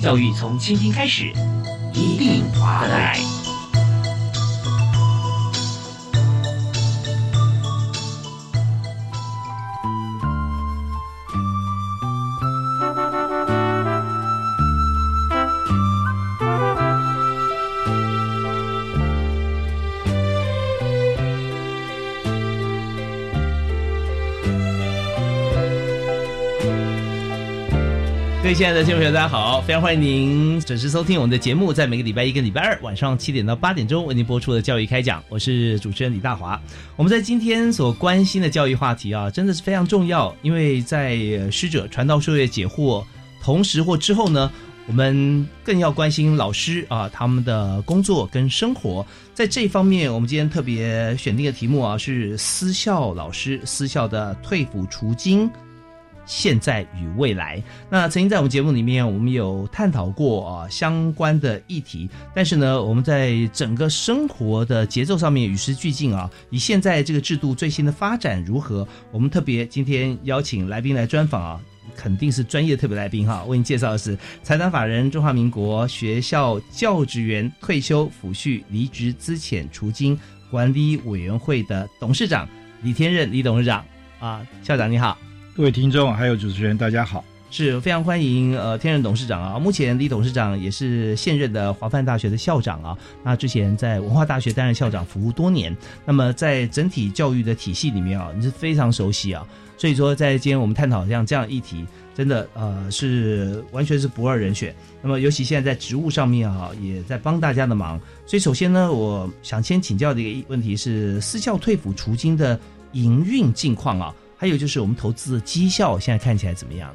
教育从倾听开始，一定划得来。各位亲爱的听众朋友，大家好！非常欢迎您准时收听我们的节目，在每个礼拜一跟礼拜二晚上七点到八点钟为您播出的教育开讲，我是主持人李大华。我们在今天所关心的教育话题啊，真的是非常重要，因为在师者传道授业解惑同时或之后呢，我们更要关心老师啊他们的工作跟生活。在这一方面，我们今天特别选定的题目啊是私校老师私校的退抚除金。现在与未来，那曾经在我们节目里面，我们有探讨过啊相关的议题。但是呢，我们在整个生活的节奏上面与时俱进啊，以现在这个制度最新的发展如何，我们特别今天邀请来宾来专访啊，肯定是专业特别来宾哈。为您介绍的是财团法人中华民国学校教职员退休抚恤离职资遣除金管理委员会的董事长李天任李董事长啊，校长你好。各位听众还有主持人，大家好，是非常欢迎呃天任董事长啊。目前李董事长也是现任的华范大学的校长啊。那之前在文化大学担任校长服务多年，那么在整体教育的体系里面啊，你是非常熟悉啊。所以说，在今天我们探讨像这样议题，真的呃是完全是不二人选。那么尤其现在在职务上面啊，也在帮大家的忙。所以首先呢，我想先请教的一个问题是私校退抚除金的营运境况啊。还有就是我们投资的绩效现在看起来怎么样？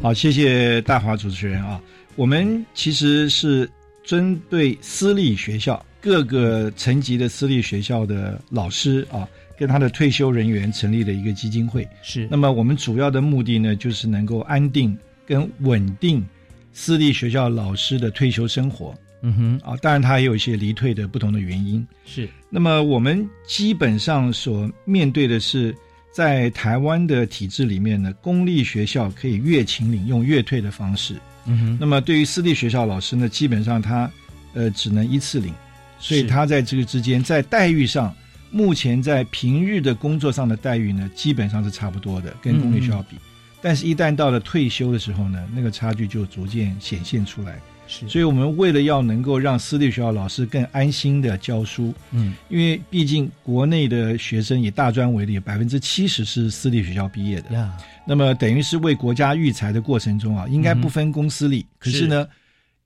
好，谢谢大华主持人啊。我们其实是针对私立学校各个层级的私立学校的老师啊，跟他的退休人员成立了一个基金会。是。那么我们主要的目的呢，就是能够安定跟稳定私立学校老师的退休生活。嗯哼。啊，当然他也有一些离退的不同的原因。是。那么我们基本上所面对的是。在台湾的体制里面呢，公立学校可以越请领，用越退的方式。嗯哼。那么对于私立学校老师呢，基本上他呃只能一次领，所以他在这个之间在待遇上，目前在平日的工作上的待遇呢，基本上是差不多的，跟公立学校比。但是，一旦到了退休的时候呢，那个差距就逐渐显现出来。所以，我们为了要能够让私立学校老师更安心的教书，嗯，因为毕竟国内的学生以大专为例，百分之七十是私立学校毕业的，那么等于是为国家育才的过程中啊，应该不分公私立。可是呢，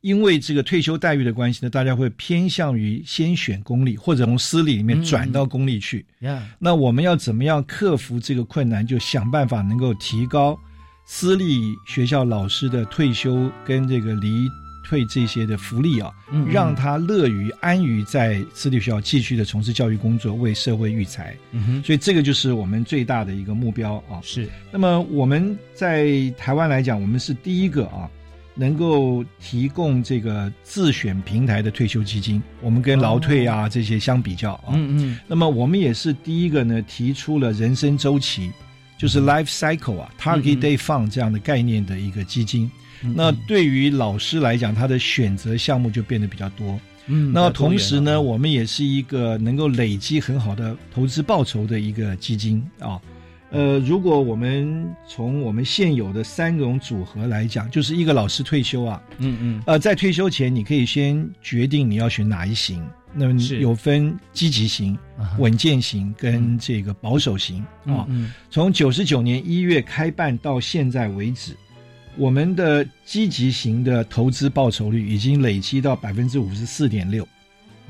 因为这个退休待遇的关系呢，大家会偏向于先选公立，或者从私立里面转到公立去。那我们要怎么样克服这个困难？就想办法能够提高私立学校老师的退休跟这个离。退这些的福利啊，让他乐于安于在私立学校继续的从事教育工作，为社会育才。嗯哼，所以这个就是我们最大的一个目标啊。是。那么我们在台湾来讲，我们是第一个啊，能够提供这个自选平台的退休基金。我们跟劳退啊这些相比较啊，嗯嗯。那么我们也是第一个呢，提出了人生周期，就是 life cycle 啊，target day fund 这样的概念的一个基金。那对于老师来讲，他的选择项目就变得比较多。嗯，那同时呢，我们也是一个能够累积很好的投资报酬的一个基金啊。呃，如果我们从我们现有的三种组合来讲，就是一个老师退休啊，嗯嗯，呃，在退休前，你可以先决定你要选哪一型。那么有分积极型、稳健型跟这个保守型啊。从九十九年一月开办到现在为止。我们的积极型的投资报酬率已经累积到百分之五十四点六，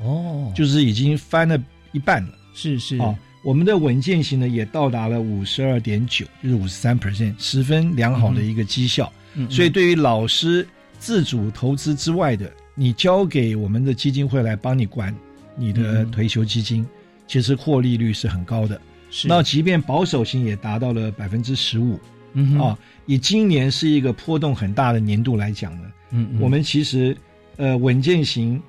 哦，就是已经翻了一半了。是是啊，我们的稳健型呢也到达了五十二点九，就是五十三 percent，十分良好的一个绩效。所以对于老师自主投资之外的，你交给我们的基金会来帮你管你的退休基金，其实获利率是很高的。是那即便保守型也达到了百分之十五嗯啊。以今年是一个波动很大的年度来讲呢，嗯嗯我们其实呃稳健型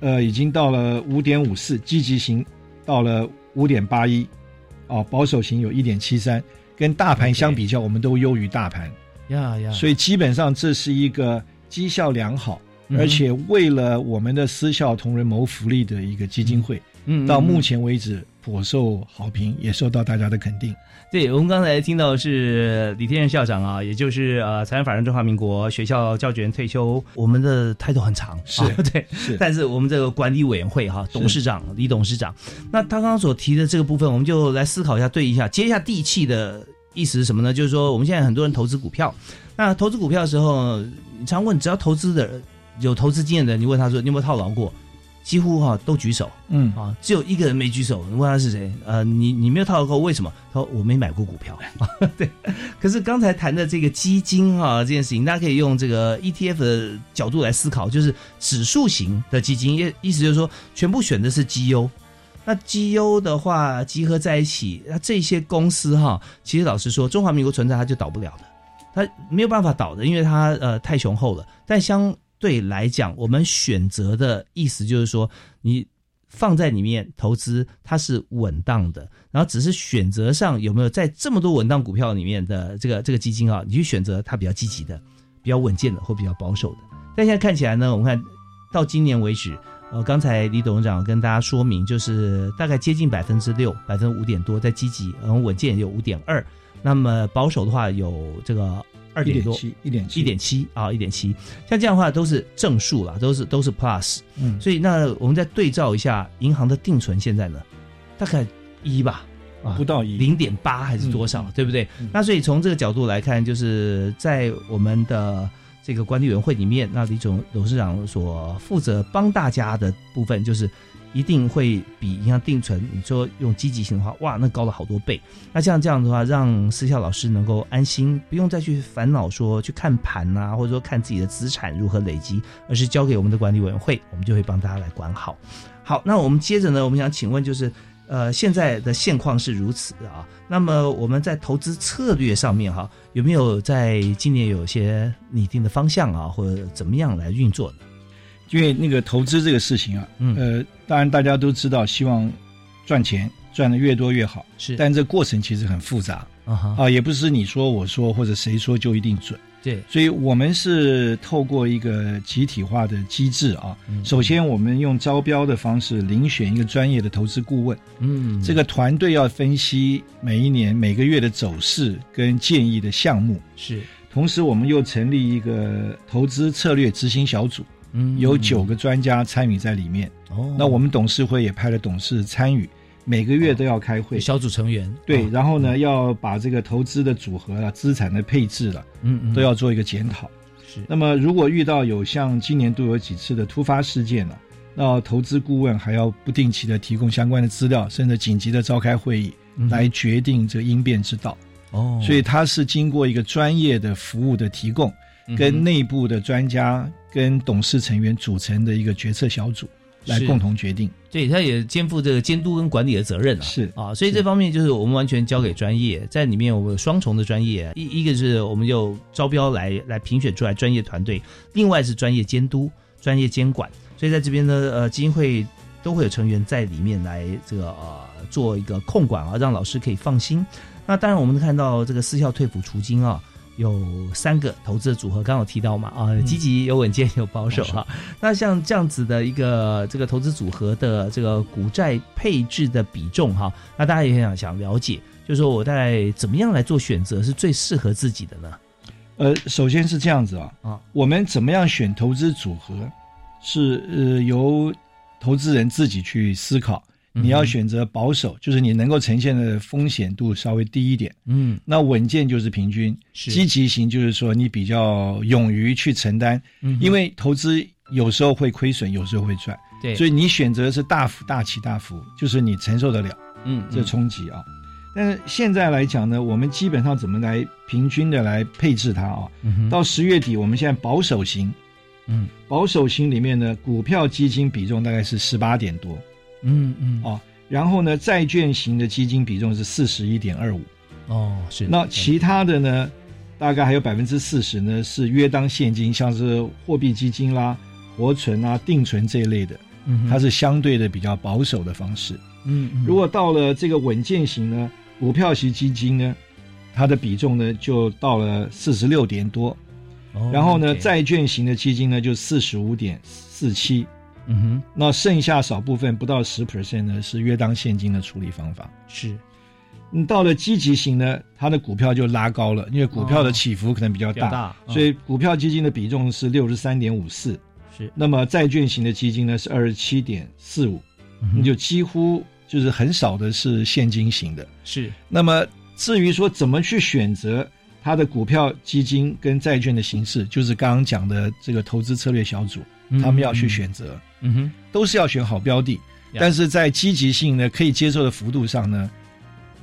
呃已经到了五点五四，积极型到了五点八一，哦，保守型有一点七三，跟大盘相比较，我们都优于大盘。呀呀，所以基本上这是一个绩效良好，嗯而且为了我们的私校同仁谋福利的一个基金会，嗯到目嗯前为止颇受好评，也受到大家的肯定。对，我们刚才听到的是李天任校长啊，也就是呃，财产法人中华民国学校教职员退休，我们的 title 很长，是啊对，是。但是我们这个管理委员会哈，董事长李董事长，那他刚刚所提的这个部分，我们就来思考一下，对一下，接一下地气的意思是什么呢？就是说，我们现在很多人投资股票，那投资股票的时候，你常问，只要投资的有投资经验的人，你问他说你有没有套牢过，几乎哈都举手。嗯，啊，只有一个人没举手，你问他是谁？呃，你你没有套牢过，为什么？他说我没买过股票。对，可是刚才谈的这个基金啊这件事情，大家可以用这个 ETF 的角度来思考，就是指数型的基金，意意思就是说全部选的是绩优。那绩优的话集合在一起，那这些公司哈，其实老实说，中华民国存在它就倒不了的，它没有办法倒的，因为它呃太雄厚了。但相对来讲，我们选择的意思就是说，你放在里面投资，它是稳当的，然后只是选择上有没有在这么多稳当股票里面的这个这个基金啊，你去选择它比较积极的、比较稳健的或比较保守的。但现在看起来呢，我们看到今年为止，呃，刚才李董事长跟大家说明，就是大概接近百分之六，百分之五点多，在积极，然后稳健有五点二，那么保守的话有这个二点多。一点七，一点七，一点七啊，一点七，像这样的话都是正数啦，都是都是 plus，嗯，所以那我们再对照一下银行的定存，现在呢，大概一吧，啊不到一。零点八还是多少，嗯。对不对？嗯。那所以从这个角度来看，就是在我们的这个管理委员会里面，那李总董事长所负责帮大家的部分，就是一定会比银行定存，你说用积极性的话，哇，那高了好多倍。那像这样的话，让私校老师能够安心，不用再去烦恼说去看盘啊，或者说看自己的资产如何累积，而是交给我们的管理委员会，我们就会帮大家来管好。好，那我们接着呢，我们想请问就是。呃，现在的现况是如此啊。那么我们在投资策略上面哈、有没有在今年有些拟定的方向啊，或者怎么样来运作呢？因为那个投资这个事情啊，嗯。呃，当然大家都知道，希望赚钱赚的越多越好，是。但这过程其实很复杂。啊哈，啊，也不是你说我说或者谁说就一定准。对，所以我们是透过一个集体化的机制啊，嗯。首先我们用招标的方式遴选一个专业的投资顾问，嗯，这个团队要分析每一年每个月的走势跟建议的项目，是。同时我们又成立一个投资策略执行小组，嗯。有九个专家参与在里面。哦，那我们董事会也派了董事参与，每个月都要开会。小组成员。对，哦。然后呢，要把这个投资的组合啊、资产的配置了，嗯嗯。都要做一个检讨。是。那么，如果遇到有像今年度有几次的突发事件呢、那投资顾问还要不定期的提供相关的资料，甚至紧急的召开会议，嗯。来决定这个应变之道。哦，所以它是经过一个专业的服务的提供，跟内部的专家跟董事成员组成的一个决策小组来共同决定。对，他也肩负这个监督跟管理的责任啊。是啊，所以这方面就是我们完全交给专业，在里面我们有双重的专业，一一个是我们就招标来来评选出来专业团队，另外是专业监督、专业监管。所以在这边呢，呃，基金会都会有成员在里面来这个呃做一个控管啊，让老师可以放心。那当然，我们看到这个私校退补除金啊，有三个投资的组合，刚刚有提到嘛啊，积极、有稳健、有保守哈、那像这样子的一个这个投资组合的这个股债配置的比重哈，那大家也很想想了解，就是说我大概怎么样来做选择是最适合自己的呢？呃，首先是这样子啊，啊，我们怎么样选投资组合，是呃由投资人自己去思考。你要选择保守，就是你能够呈现的风险度稍微低一点。嗯，那稳健就是平均，是积极型就是说你比较勇于去承担，嗯因为投资有时候会亏损，有时候会赚，对，所以你选择是大幅大起大伏，就是你承受得了嗯这冲击啊。但是现在来讲呢，我们基本上怎么来平均的来配置它啊？到十月底，我们现在保守型，嗯，保守型里面呢，股票基金比重大概是十八点多，嗯嗯，哦，然后呢，债券型的基金比重是四十一点二五，哦，是。那其他的呢，大概还有百分之四十呢是约当现金，像是货币基金啦、活存啊、定存这一类的，嗯，它是相对的比较保守的方式。嗯，如果到了这个稳健型呢，股票型基金呢，它的比重呢就到了四十六点多，然后呢，债券型的基金呢就四十五点四七，嗯哼，那剩下少部分不到十 percent 呢是约当现金的处理方法。是，你到了积极型呢，它的股票就拉高了，因为股票的起伏可能比较大，所以股票基金的比重是六十三点五四，是。那么债券型的基金呢是二十七点四五，你就几乎。就是很少的是现金型的，是。那么至于说怎么去选择它的股票基金跟债券的形式，就是刚刚讲的这个投资策略小组，他们要去选择，嗯哼，都是要选好标的。但是在积极性呢，可以接受的幅度上呢，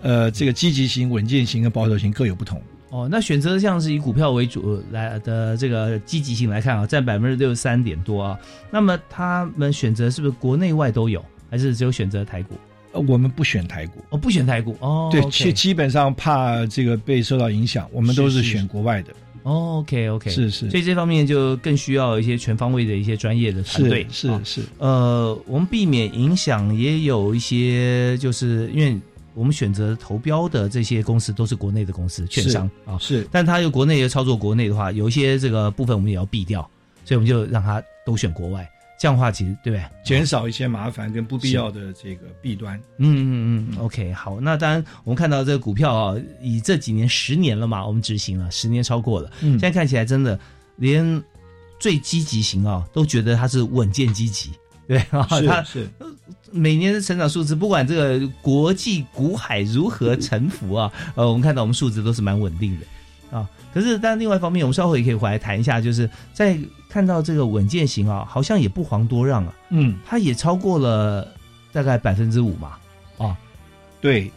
呃，这个积极型、稳健型跟保守型各有不同。哦，那选择像是以股票为主来的这个积极性来看啊，占百分之六十三点多啊。那么他们选择是不是国内外都有，还是只有选择台股？呃，我们不选台股，哦，不选台股哦，对，基基本上怕这个被受到影响，我们都是选国外的。OK OK，是是，所以这方面就更需要一些全方位的一些专业的团队。是是，呃，我们避免影响也有一些，就是因为我们选择投标的这些公司都是国内的公司，券商。啊，是，但他有国内又操作国内的话，有一些这个部分我们也要避掉，所以我们就让他都选国外。这样的话，其实对不对？减少一些麻烦跟不必要的这个弊端。嗯嗯嗯，OK，好。那当然，我们看到这个股票啊，以这几年十年了嘛，我们执行了十年超过了。嗯，现在看起来真的，连最积极型啊，都觉得它是稳健积极。对啊，它是每年的成长数字，不管这个国际股海如何沉浮啊，呃，我们看到我们数字都是蛮稳定的。啊，可是但另外一方面，我们稍后也可以回来谈一下，就是在看到这个稳健型啊，好像也不遑多让啊，嗯，它也超过了大概百分之五嘛，啊，对，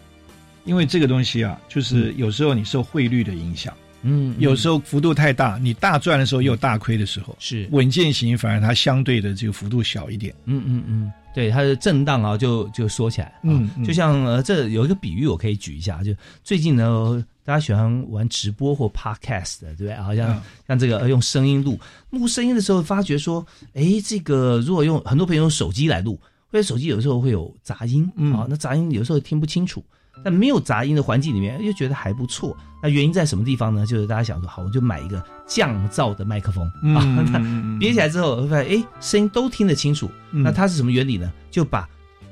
因为这个东西啊，就是有时候你受汇率的影响，嗯，有时候幅度太大，你大赚的时候又有大亏的时候，是。稳健型反而它相对的这个幅度小一点，嗯嗯嗯，对，它的震荡啊就就缩起来，嗯，就像呃这有一个比喻我可以举一下，就最近呢。大家喜欢玩直播或 podcast 的，对不对？好像像这个用声音录录声音的时候，发觉说，哎，这个如果用很多朋友用手机来录，或者手机有时候会有杂音啊，那杂音有时候听不清楚。但没有杂音的环境里面，又觉得还不错。那原因在什么地方呢？就是大家想说，好，我就买一个降噪的麦克风啊，那别起来之后，会发现哎，声音都听得清楚。那它是什么原理呢？就把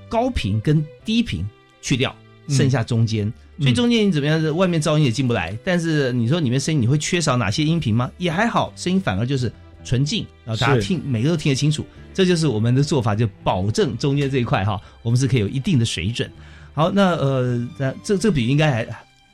高频跟低频去掉，剩下中间。所以中间你怎么样？外面噪音也进不来，但是你说里面声音你会缺少哪些音频吗？也还好，声音反而就是纯净，然后大家听每个都听得清楚。这就是我们的做法，就保证中间这一块哈，我们是可以有一定的水准。好，那呃，这这这个比喻应该还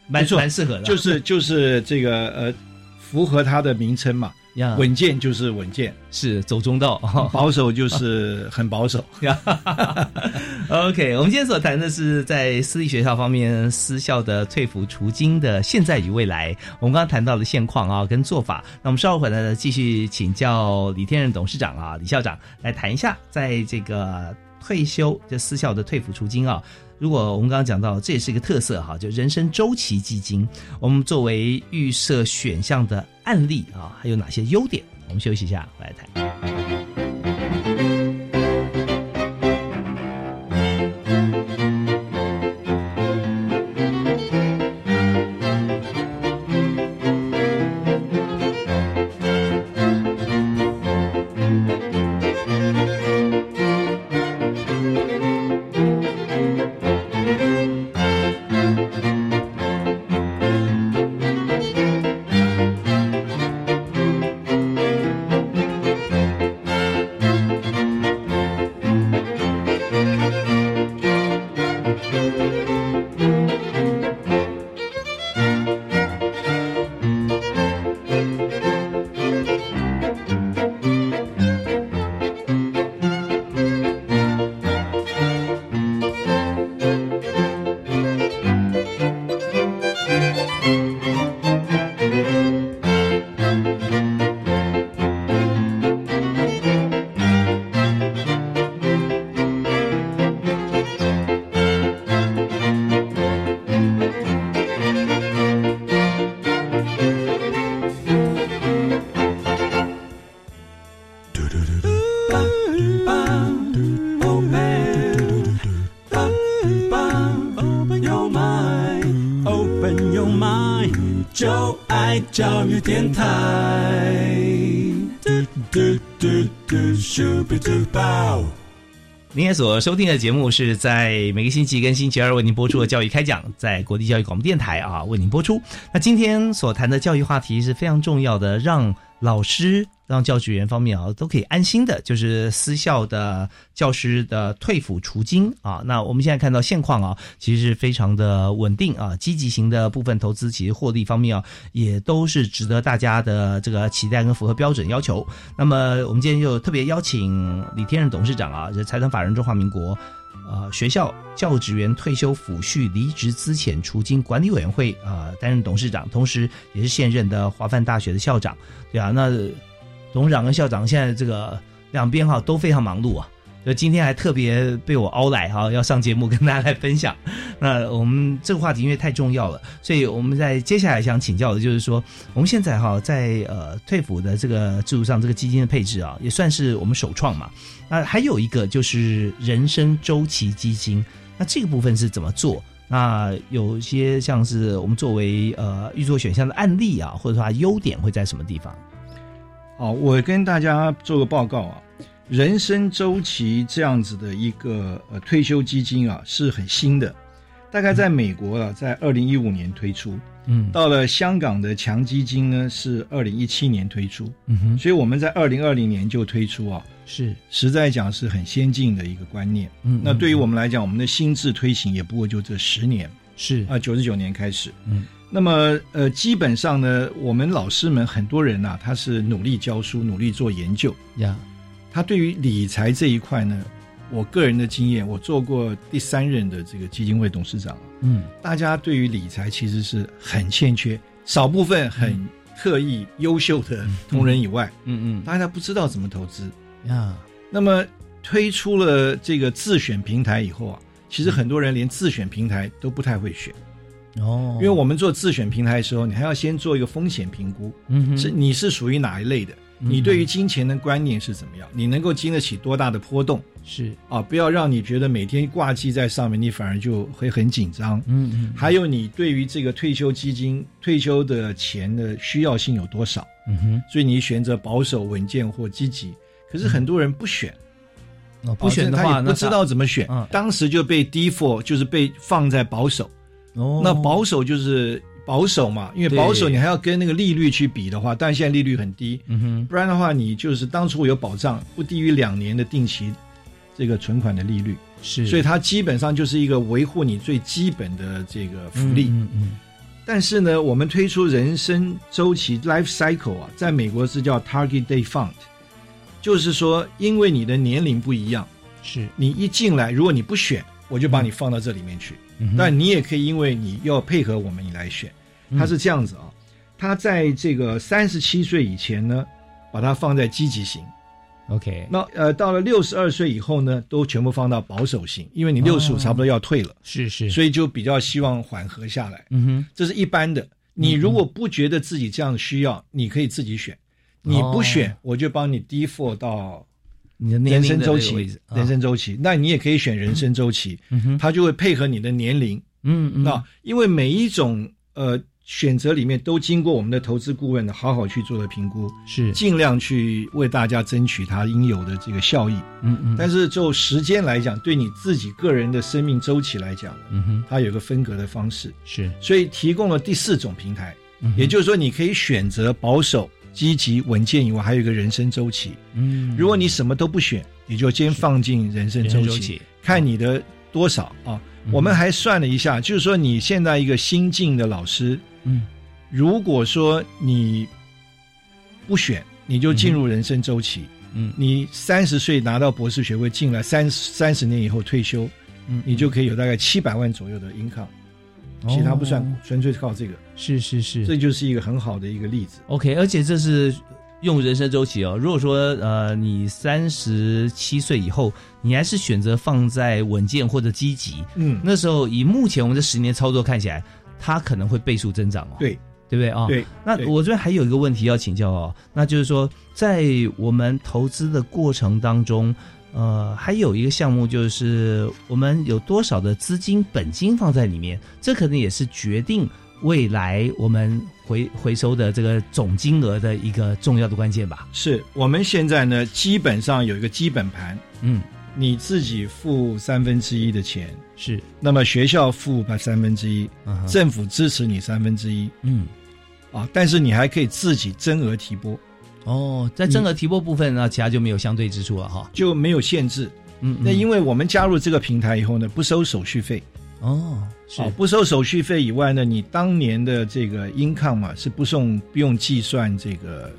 蛮蛮适合的，就是就是这个呃，符合它的名称嘛。稳健就是稳健，是走中道；保守就是很保守。OK，我们今天所谈的是在私立学校方面私校的退服除金的现在与未来。我们刚刚谈到的现况啊，跟做法。那我们稍后回来呢，继续请教李天任董事长啊，李校长来谈一下，在这个退休这私校的退抚出金啊。如果我们刚刚讲到，这也是一个特色哈，就人生周期基金。我们作为预设选项的案例啊，还有哪些优点？我们休息一下，回来谈。嘟嘟嘟嘟嘟嘟嘟。您所收听的节目是在每个星期跟星期二为您播出的教育开讲，在国际教育广播电台啊为您播出。那今天所谈的教育话题是非常重要的，让老师、让教职员方面啊都可以安心的，就是私校的教师的退抚除金啊。那我们现在看到现况啊，其实是非常的稳定啊，积极型的部分投资其实获利方面啊，也都是值得大家的这个期待跟符合标准要求。那么我们今天就特别邀请李天任董事长啊，这财团法人中华民国。呃，学校教职员退休抚恤离职资遣除金管理委员会啊、担任董事长，同时也是现任的华范大学的校长，对啊，那董事长跟校长现在这个两边哈都非常忙碌啊。就今天还特别被我凹来哈，要上节目跟大家来分享。那我们这个话题因为太重要了，所以我们在接下来想请教的就是说，我们现在哈在呃退抚的这个制度上，这个基金的配置啊，也算是我们首创嘛。那还有一个就是人生周期基金，那这个部分是怎么做？那有些像是我们作为呃预做选项的案例啊，或者说它优点会在什么地方？好，我跟大家做个报告啊，人生周期这样子的一个呃退休基金啊是很新的，大概在美国啊，在二零一五年推出，嗯。到了香港的强基金呢是二零一七年推出，嗯哼，所以我们在二零二零年就推出啊，是。实在讲是很先进的一个观念。嗯那对于我们来讲，我们的心智推行也不过就这十年。是。啊，九十九年开始。嗯，那么呃，基本上呢，我们老师们很多人呐、他是努力教书，努力做研究。呀，他对于理财这一块呢，我个人的经验，我做过第三任的这个基金会董事长，嗯。大家对于理财其实是很欠缺，少部分很特意优秀的同仁以外，嗯嗯大家不知道怎么投资。嗯呀，那么推出了这个自选平台以后啊，其实很多人连自选平台都不太会选，哦，因为我们做自选平台的时候，你还要先做一个风险评估，嗯哼。是你是属于哪一类的，嗯你对于金钱的观念是怎么样，你能够经得起多大的波动是啊？不要让你觉得每天挂记在上面，你反而就会很紧张。嗯嗯还有你对于这个退休基金、退休的钱的需要性有多少？嗯哼，所以你选择保守、稳健或积极。可是很多人不选，哦不选的话，不知道怎么选嗯，当时就被 default 就是被放在保守。哦，那保守就是保守嘛，因为保守你还要跟那个利率去比的话，但现在利率很低，嗯哼不然的话你就是当初有保障，不低于两年的定期这个存款的利率，是，所以它基本上就是一个维护你最基本的这个福利。嗯嗯但是呢，我们推出人生周期 life cycle 啊，在美国是叫 Target Day Fund，就是说，因为你的年龄不一样，是，你一进来，如果你不选，我就把你放到这里面去。嗯但你也可以因为你要配合我们，你来选。它是这样子啊，他在这个三十七岁以前呢，把它放在积极型。OK 那呃，到了六十二岁以后呢，都全部放到保守型，因为你六十五哦差不多要退了，是是，所以就比较希望缓和下来。嗯哼这是一般的。你如果不觉得自己这样需要，你可以自己选。你不选，我就帮你 default 到你的年人龄周期人生周期。那你也可以选人生周期，嗯哼它就会配合你的年龄。嗯嗯那因为每一种呃选择里面都经过我们的投资顾问的好好去做的评估，是。尽量去为大家争取它应有的这个效益。嗯嗯，但是就时间来讲，对你自己个人的生命周期来讲，嗯哼。它有个分隔的方式，是，所以提供了第四种平台，嗯也就是说你可以选择保守、积极、稳健以外，还有一个人生周期。嗯，如果你什么都不选，你就先放进人生周期，周期看你的多少啊。嗯。我们还算了一下，就是说你现在一个新进的老师，嗯如果说你不选，你就进入人生周期。嗯你三十岁拿到博士学位进来，三三十年以后退休，嗯，你就可以有大概七百万左右的 income，其他不算，哦纯粹靠这个。是是是，这就是一个很好的一个例子。OK，而且这是用人生周期哦。如果说呃你三十七岁以后，你还是选择放在稳健或者积极，嗯，那时候以目前我们这十年操作看起来，它可能会倍数增长哦。对，对不对啊？对。那我这边还有一个问题要请教哦，那就是说，在我们投资的过程当中，呃，还有一个项目就是我们有多少的资金本金放在里面，这可能也是决定未来我们回回收的这个总金额的一个重要的关键吧。是我们现在呢，基本上有一个基本盘，嗯，你自己付三分之一的钱，是，那么学校付把三分之一，政府支持你三分之一，嗯，啊，但是你还可以自己增额提拨，哦，在增额提拨部分呢，其他就没有相对之处了哈。就没有限制。嗯，那因为为我们加入这个平台以后呢，不收手续费，哦，是。啊，不收手续费以外呢，你当年的这个 income 嘛是不送不用计算这个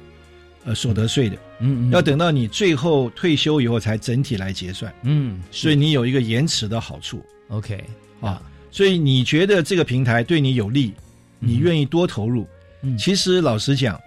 呃所得税的，嗯嗯，要等到你最后退休以后才整体来结算，嗯，所以你有一个延迟的好处。OK 啊。所以你觉得这个平台对你有利，你愿意多投入？嗯。其实老实讲，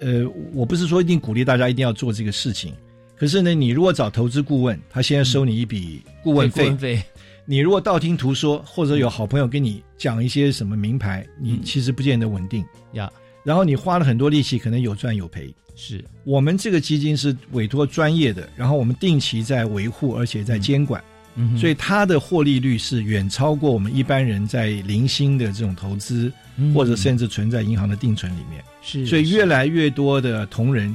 呃，我不是说一定鼓励大家一定要做这个事情，可是呢，你如果找投资顾问，他现在收你一笔顾问费，你如果道听途说，或者有好朋友跟你讲一些什么名牌，你嗯。其实不见得稳定。呀，然后你花了很多力气，可能有赚有赔。是，我们这个基金是委托专业的，然后我们定期在维护，而且在监管，嗯，所以它的获利率是远超过我们一般人在零星的这种投资，嗯。或者甚至存在银行的定存里面。是，所以越来越多的同仁，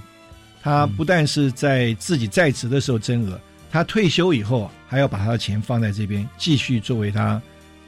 他嗯不但是在自己在职的时候增额，他退休以后还要把他的钱放在这边，继续作为他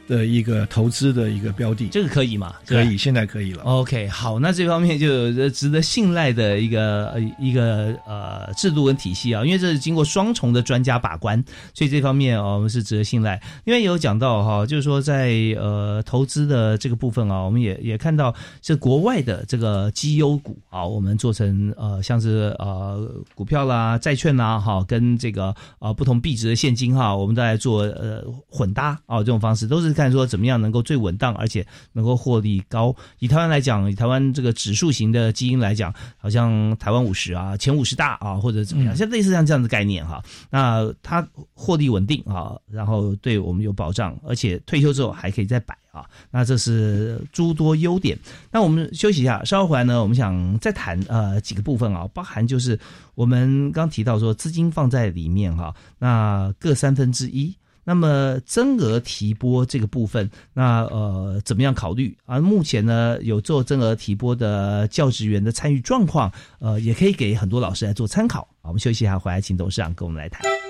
的一个投资的一个标的。这个可以吗？可以，现在可以了。OK，好，那这方面就有值得信赖的一个呃一个呃制度跟体系啊，因为这是经过双重的专家把关，所以这方面哦我们是值得信赖。因为有讲到哈，就是说在呃投资的这个部分啊，我们也也看到是国外的这个绩优股啊，我们做成呃像是呃股票啦、债券啦哈，跟这个呃不同币值的现金哈，我们都来做呃混搭啊这种方式，都是看说怎么样能够最稳当，而且能够获利高。以台湾来讲，以台湾这个指数型的基因来讲，好像台湾五十啊，前五十大啊，或者怎么样，像类似像这样的概念哈。那它获利稳定啊，然后对我们有保障，而且退休之后还可以再摆啊。那这是诸多优点。那我们休息一下，稍后回来呢，我们想再谈呃几个部分啊，包含就是我们刚提到说资金放在里面哈、那各三分之一。那么增额提拨这个部分，那呃怎么样考虑而？目前呢有做增额提拨的教职员的参与状况，呃也可以给很多老师来做参考好。我们休息一下，回来请董事长跟我们来谈。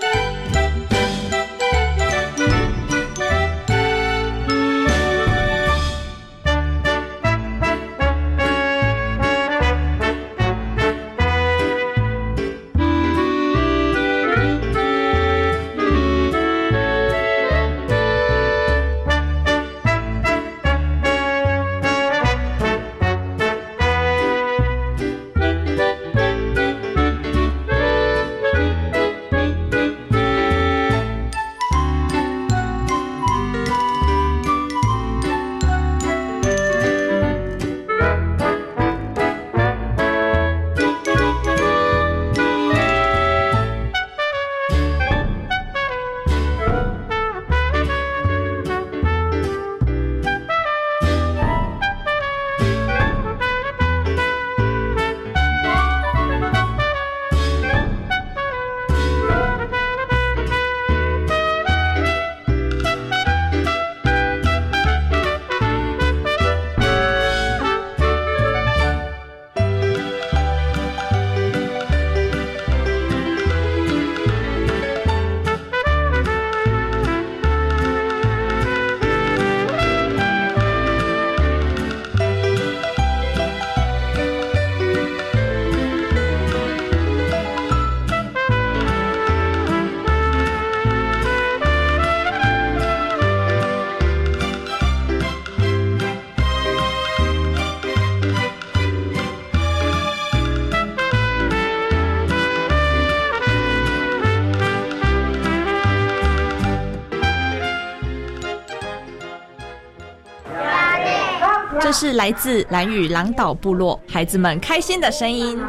来自兰屿狼岛部落孩子们开心的声音。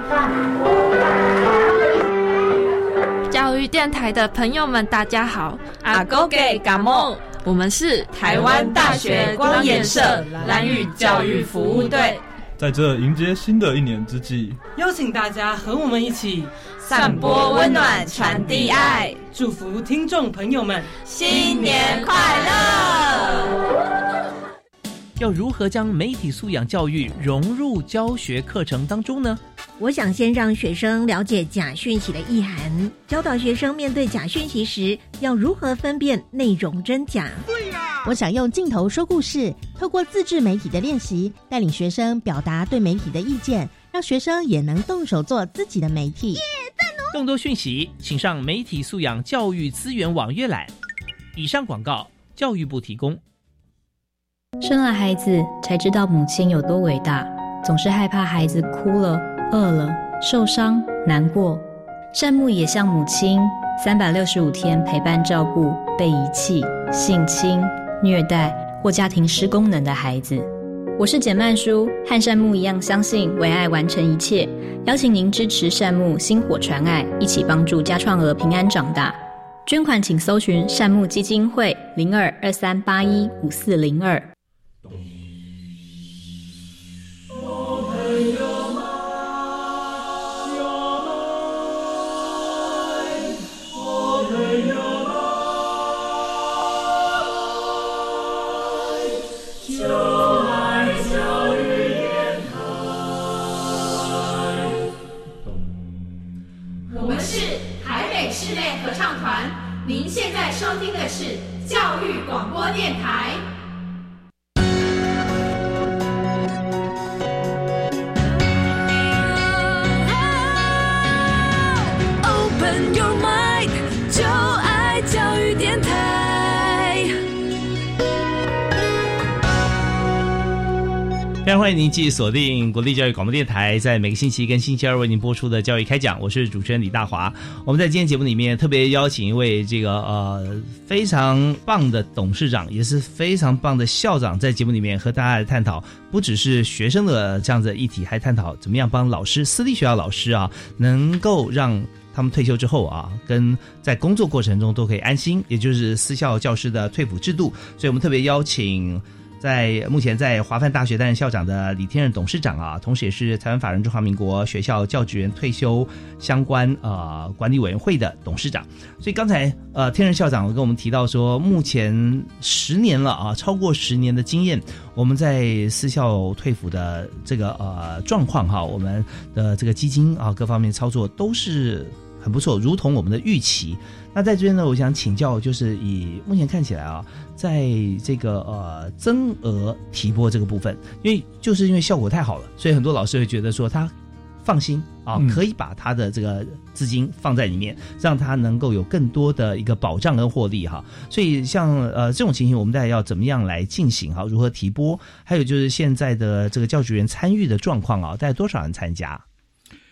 教育电台的朋友们，大家好，阿狗给感冒，我们是台湾大学光研社蓝屿教育服务队。在这迎接新的一年之际，邀请大家和我们一起散播温暖，传递爱，祝福听众朋友们新年快乐！要如何将媒体素养教育融入教学课程当中呢？我想先让学生了解假讯息的意涵，教导学生面对假讯息时要如何分辨内容真假。对呀！我想用镜头说故事，透过自制媒体的练习，带领学生表达对媒体的意见，让学生也能动手做自己的媒体。更多讯息，请上媒体素养教育资源网阅览。以上广告，教育部提供。生了孩子才知道母亲有多伟大，总是害怕孩子哭了。饿了、受伤、难过，善牧也像母亲，三百六十五天陪伴照顾被遗弃、性侵、虐待或家庭失功能的孩子。我是简曼书，和善牧一样，相信为爱完成一切。邀请您支持善牧薪火传爱，一起帮助家创儿平安长大。捐款请搜寻善牧基金会零二二三八一五四零二。非欢迎您继续锁定国立教育广播电台，在每个星期一跟星期二为您播出的教育开讲，我是主持人李大华。我们在今天节目里面特别邀请一位这个呃非常棒的董事长，也是非常棒的校长，在节目里面和大家来探讨，不只是学生的这样子议题，还探讨怎么样帮老师、私立学校老师啊，能够让他们退休之后啊，跟在工作过程中都可以安心，也就是私校教师的退抚制度。所以我们特别邀请。在目前在华范大学担任校长的李天任董事长啊，同时也是台湾法人中华民国学校教职员退休相关呃管理委员会的董事长。所以刚才呃天任校长跟我们提到说，目前十年了啊，超过十年的经验，我们在私校退抚的这个呃状况哈，我们的这个基金啊各方面操作都是很不错，如同我们的预期。那在这边呢，我想请教，就是以目前看起来啊，在这个呃增额提拨这个部分，因为就是因为效果太好了，所以很多老师会觉得说他放心啊，可以把他的这个资金放在里面，让他能够有更多的一个保障跟获利哈。所以像呃这种情形，我们大家要怎么样来进行哈？如何提拨？还有就是现在的这个教职员参与的状况啊，大概多少人参加？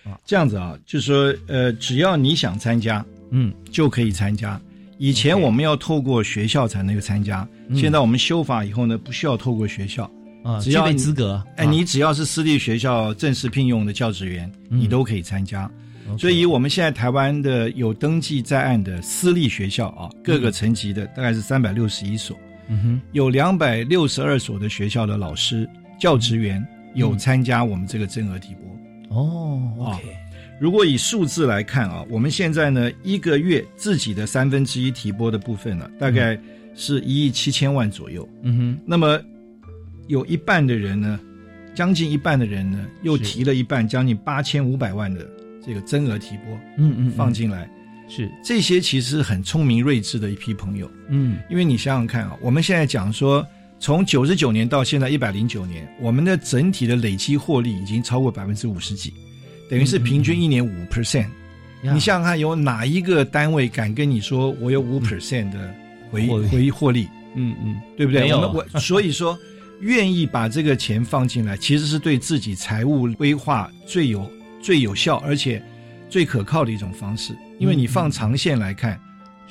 啊，这样子啊，就是说呃，只要你想参加。嗯，就可以参加。以前我们要透过学校才能够参加，现在我们修法以后呢，不需要透过学校。啊，只要资格。哎，你只要是私立学校正式聘用的教职员，你都可以参加。所以，我们现在台湾的有登记在案的私立学校啊，各个层级的大概是三百六十一所，嗯哼，有两百六十二所的学校的老师教职员有参加我们这个增额提拨。哦，OK。如果以数字来看啊，我们现在呢一个月自己的三分之一提拨的部分呢，大概是一亿七千万左右。嗯哼，那么有一半的人呢，将近一半的人呢，又提了一半，将近八千五百万的这个增额提拨。嗯嗯，放进来是这些其实很聪明睿智的一批朋友。嗯，因为你想想看啊，我们现在讲说从九十九年到现在一百零九年，我们的整体的累积获利已经超过百分之五十几。等于是平均一年五 percent，你想想看，有哪一个单位敢跟你说我有五 percent 的回回获利？嗯嗯，对不对？我们我所以说，愿意把这个钱放进来，其实是对自己财务规划最有最有效，而且最可靠的一种方式。因为你放长线来看，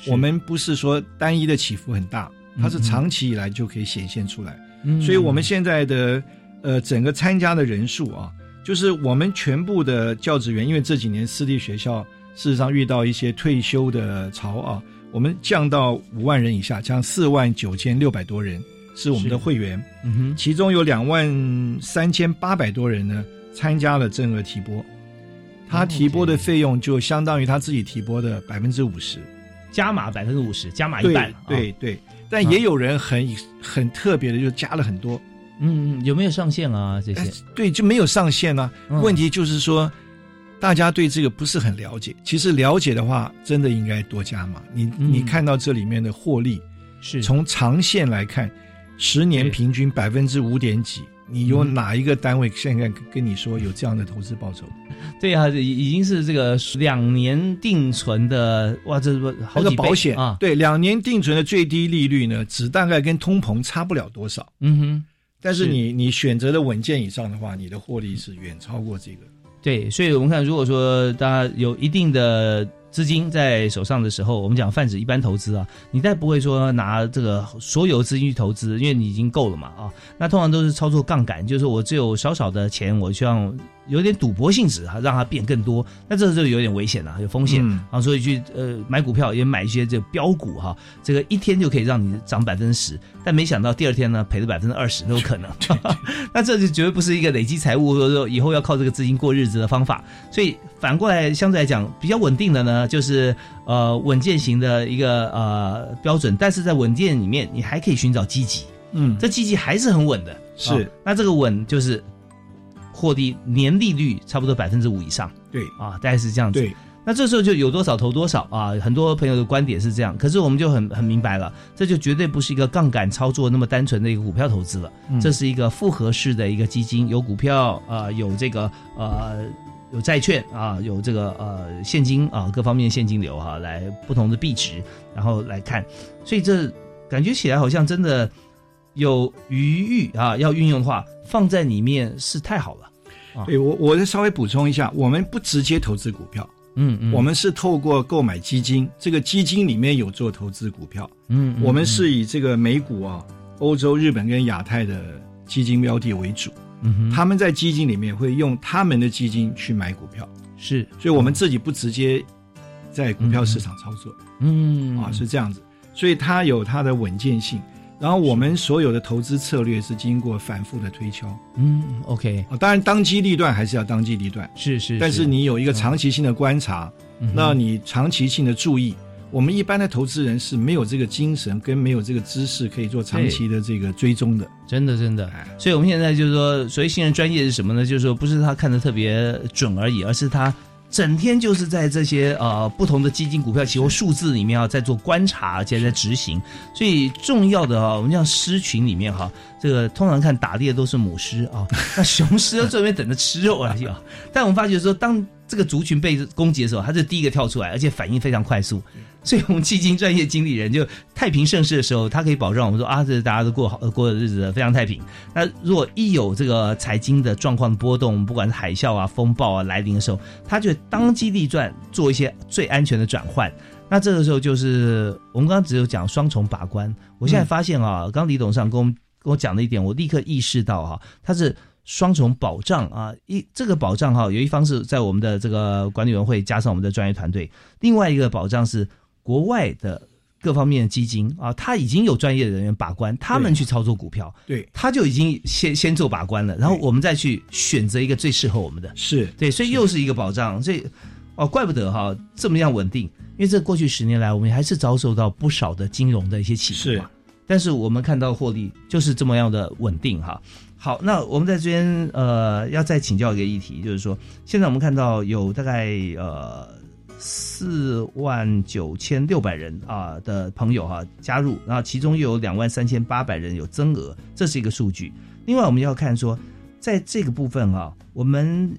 我们不是说单一的起伏很大，它是长期以来就可以显现出来。所以我们现在的呃整个参加的人数啊。就是我们全部的教职员，因为这几年私立学校事实上遇到一些退休的潮啊，我们降到五万人以下，降四万九千六百多人，是我们的会员，嗯哼，其中有两万三千八百多人呢参加了正额提拨，他提拨的费用就相当于他自己提拨的百分之五十，加码百分之五十，加码一半，对对，但也有人很很特别的，就加了很多。嗯，有没有上限啊？这些对就没有上限啊。问题就是说，大家对这个不是很了解。其实了解的话，真的应该多加嘛。你你看到这里面的获利，是从长线来看，十年平均百分之五点几。你有哪一个单位现在跟你说有这样的投资报酬？对啊，已已经是这个两年定存的哇，这是好几保险啊。对，两年定存的最低利率呢，只大概跟通膨差不了多少。嗯哼。但是你你选择的稳健以上的话，你的获利是远超过这个。对，所以我们看，如果说大家有一定的。资金在手上的时候，我们讲泛指一般投资啊，你再不会说拿这个所有资金去投资，因为你已经够了嘛啊。那通常都是操作杠杆，就是我只有少少的钱，我希望有点赌博性质哈，让它变更多。那这就有点危险了，有风险啊。所以去呃买股票也买一些这个标股哈，这个一天就可以让你涨百分之十，但没想到第二天呢赔了百分之二十都有可能。那这就绝对不是一个累积财务或者说以后要靠这个资金过日子的方法。所以反过来相对来讲比较稳定的呢。就是呃稳健型的一个呃标准，但是在稳健里面，你还可以寻找积极，嗯，这积极还是很稳的，是。那这个稳就是获利年利率差不多百分之五以上，对啊，大概是这样子。对，那这时候就有多少投多少啊，很多朋友的观点是这样，可是我们就很很明白了，这就绝对不是一个杠杆操作那么单纯的一个股票投资了，这是一个复合式的一个基金，有股票啊，有这个呃。有债券啊，有这个呃现金啊，各方面现金流哈，来不同的币值，然后来看，所以这感觉起来好像真的有余裕啊，要运用的话放在里面是太好了。对我，我再稍微补充一下，我们不直接投资股票，嗯嗯，我们是透过购买基金，这个基金里面有做投资股票，嗯，我们是以这个美股啊、欧洲、日本跟亚太的基金标的为主。嗯，他们在基金里面会用他们的基金去买股票，是，所以我们自己不直接在股票市场操作，嗯，啊是这样子，所以它有它的稳健性。然后我们所有的投资策略是经过反复的推敲，嗯，OK，啊，当然当机立断还是要当机立断，是是，但是你有一个长期性的观察，那你长期性的注意。我们一般的投资人是没有这个精神跟没有这个知识可以做长期的这个追踪的，真的真的。所以我们现在就是说，所以信任专业是什么呢？就是说，不是他看的特别准而已，而是他整天就是在这些呃不同的基金、股票、期货、数字里面啊，在做观察，而且在执行。所以重要的啊，我们像狮群里面哈，这个通常看打猎的都是母狮啊，那雄狮在这边等着吃肉而已啊。但我们发觉说，当这个族群被攻击的时候，他是第一个跳出来，而且反应非常快速。所以我们基金专业经理人就太平盛世的时候，他可以保证我们说啊，这大家都过好过的日子非常太平。那如果一有这个财经的状况波动，不管是海啸啊、风暴啊来临的时候，他就当机立断做一些最安全的转换。那这个时候就是我们刚刚只有讲双重把关。我现在发现啊，刚李董事长跟我们跟我讲的一点，我立刻意识到哈，他是。双重保障啊，一这个保障哈，有一方是在我们的这个管理委员会加上我们的专业团队，另外一个保障是国外的各方面的基金啊，他已经有专业的人员把关，他们去操作股票，对，他就已经先先做把关了，然后我们再去选择一个最适合我们的，是对，所以又是一个保障，所以哦，怪不得哈这么样稳定，因为这过去十年来我们还是遭受到不少的金融的一些起伏嘛，但是我们看到获利就是这么样的稳定哈。好，那我们在这边呃，要再请教一个议题，就是说，现在我们看到有大概呃四万九千六百人啊的朋友哈加入，然后其中又有两万三千八百人有增额，这是一个数据。另外，我们要看说，在这个部分啊，我们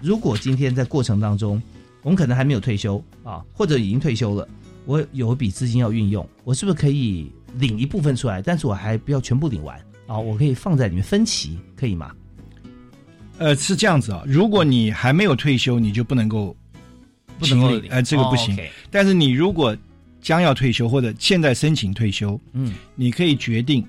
如果今天在过程当中，我们可能还没有退休啊，或者已经退休了，我有一笔资金要运用，我是不是可以领一部分出来，但是我还不要全部领完？啊，我可以放在里面分期，可以吗？呃，是这样子啊。如果你还没有退休，你就不能够不能够呃，这个不行。但是你如果将要退休或者现在申请退休，嗯，你可以决定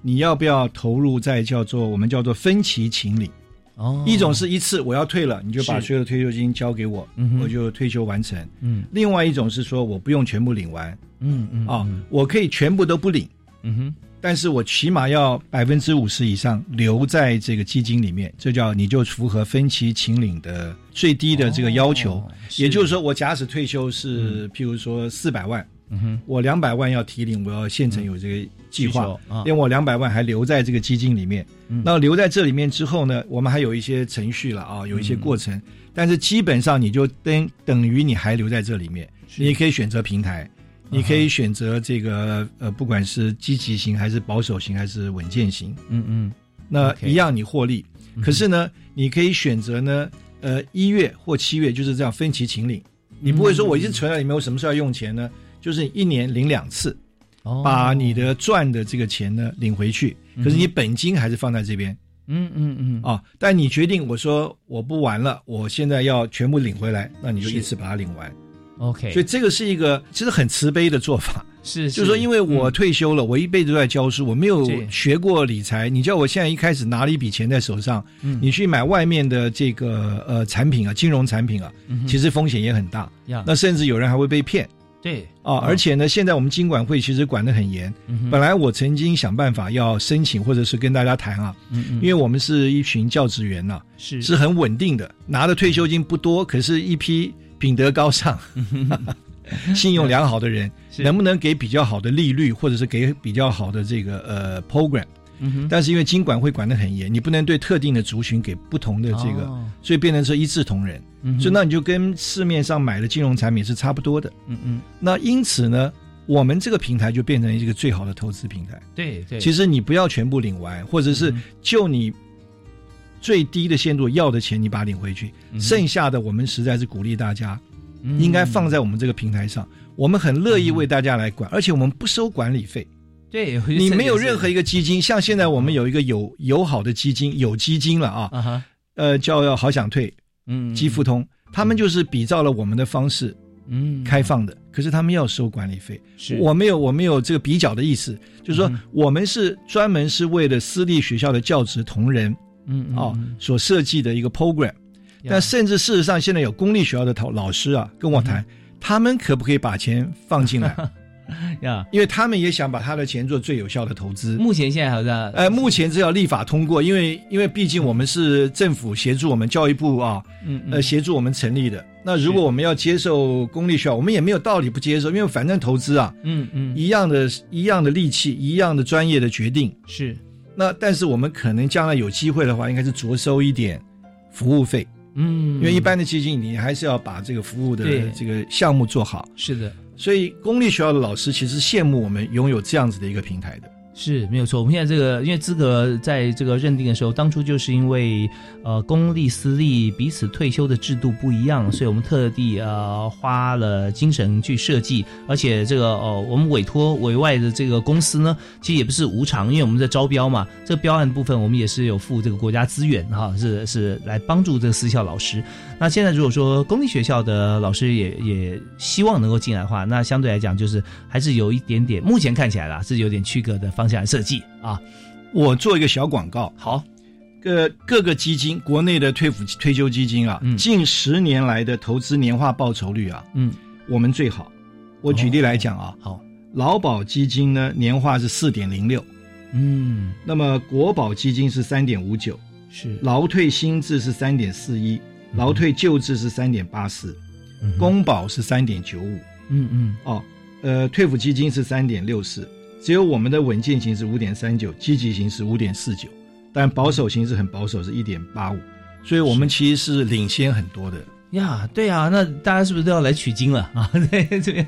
你要不要投入在叫做我们叫做分期请领。哦，一种是一次我要退了，你就把所有的退休金交给我，我就退休完成。嗯，另外一种是说我不用全部领完。嗯嗯啊，我可以全部都不领。嗯哼。但是我起码要百分之五十以上留在这个基金里面，这叫你就符合分期请领的最低的这个要求。也就是说，我假使退休是譬如说四百万，嗯哼，我两百万要提领，我要现成有这个计划。需求，啊。因为我两百万还留在这个基金里面。嗯。那留在这里面之后呢，我们还有一些程序了啊，有一些过程，嗯但是基本上你就等等于你还留在这里面，你可以选择平台。你可以选择这个呃，不管是积极型还是保守型还是稳健型，嗯嗯，那一样你获利。嗯可是呢，你可以选择呢，呃，一月或七月就是这样分期请领。你不会说我一直存在里面，我什么时候要用钱呢？就是一年领两次，哦把你的赚的这个钱呢领回去。可是你本金还是放在这边嗯嗯嗯，啊。但你决定我说我不玩了，我现在要全部领回来，那你就一次把它领完。OK，所以这个是一个其实很慈悲的做法。是就是说，因为我退休了，我一辈子都在教书，我没有学过理财。你叫我现在一开始拿了一笔钱在手上，嗯。你去买外面的这个呃产品啊，金融产品啊，嗯其实风险也很大。呀。那甚至有人还会被骗。对。啊！而且呢，现在我们金管会其实管得很严。嗯本来我曾经想办法要申请，或者是跟大家谈啊，因为我们是一群教职员呐、是。是很稳定的，拿的退休金不多，可是一批品德高尚、信用良好的人，能不能给比较好的利率，或者是给比较好的这个呃 program？嗯但是因为金管会管得很严，你不能对特定的族群给不同的这个，哦所以变成说一视同仁。嗯所以那你就跟市面上买的金融产品是差不多的。嗯嗯，那因此呢，我们这个平台就变成一个最好的投资平台。对对，其实你不要全部领完，或者是就你最低的限度要的钱，你把它领回去，嗯剩下的我们实在是鼓励大家，嗯。应该放在我们这个平台上，我们很乐意为大家来管，而且我们不收管理费。对，你没有任何一个基金，像现在我们有一个友友好的基金，有基金了啊，呃，叫好想退，嗯，基富通，他们就是比照了我们的方式，嗯。开放的，可是他们要收管理费。是。我没有我没有这个比较的意思，就是说嗯我们是专门是为了私立学校的教职同仁嗯嗯哦嗯所设计的一个 program。但甚至事实上，现在有公立学校的老老师啊跟我嗯谈，他们可不可以把钱放进来？呀，因为他们也想把他的钱做最有效的投资。目前现在好像呃，目前只要立法通过，因为因为毕竟我们是政府协助我们教育部啊，嗯嗯呃，协助我们成立的。那如果我们要接受公立学校，我们也没有道理不接受，因为反正投资啊，嗯嗯一样的一样的力气，一样的专业的决定。是那但是我们可能将来有机会的话，应该是着收一点服务费，嗯，因为一般的基金你还是要把这个服务的这个项目做好。是的，所以公立学校的老师其实羡慕我们拥有这样子的一个平台的。是没有错。我们现在这个，因为资格在这个认定的时候，当初就是因为呃公立私立彼此退休的制度不一样，所以我们特地呃花了精神去设计，而且这个呃我们委托委外的这个公司呢，其实也不是无偿，因为我们在招标嘛，这个标案部分我们也是有付这个国家资源哈，是是来帮助这个私校老师。那现在如果说公立学校的老师也也希望能够进来的话，那相对来讲就是还是有一点点，目前看起来啦是有点区隔的方向设计啊。我做一个小广告，好，各各个基金，国内的退辅退休基金啊，近十年来的投资年化报酬率啊，嗯，我们最好。我举例来讲啊，好，劳保基金呢年化是四点零六，嗯，那么国保基金是三点五九，是劳退新制是三点四一，劳退旧制是三点八四，公保是三点九五，嗯嗯，哦，呃，退辅基金是三点六四，只有我们的稳健型是五点三九，积极型是五点四九，但保守型是很保守，是一点八五，所以我们其实是领先很多的。呀，对啊，那大家是不是都要来取经了 啊？对，这边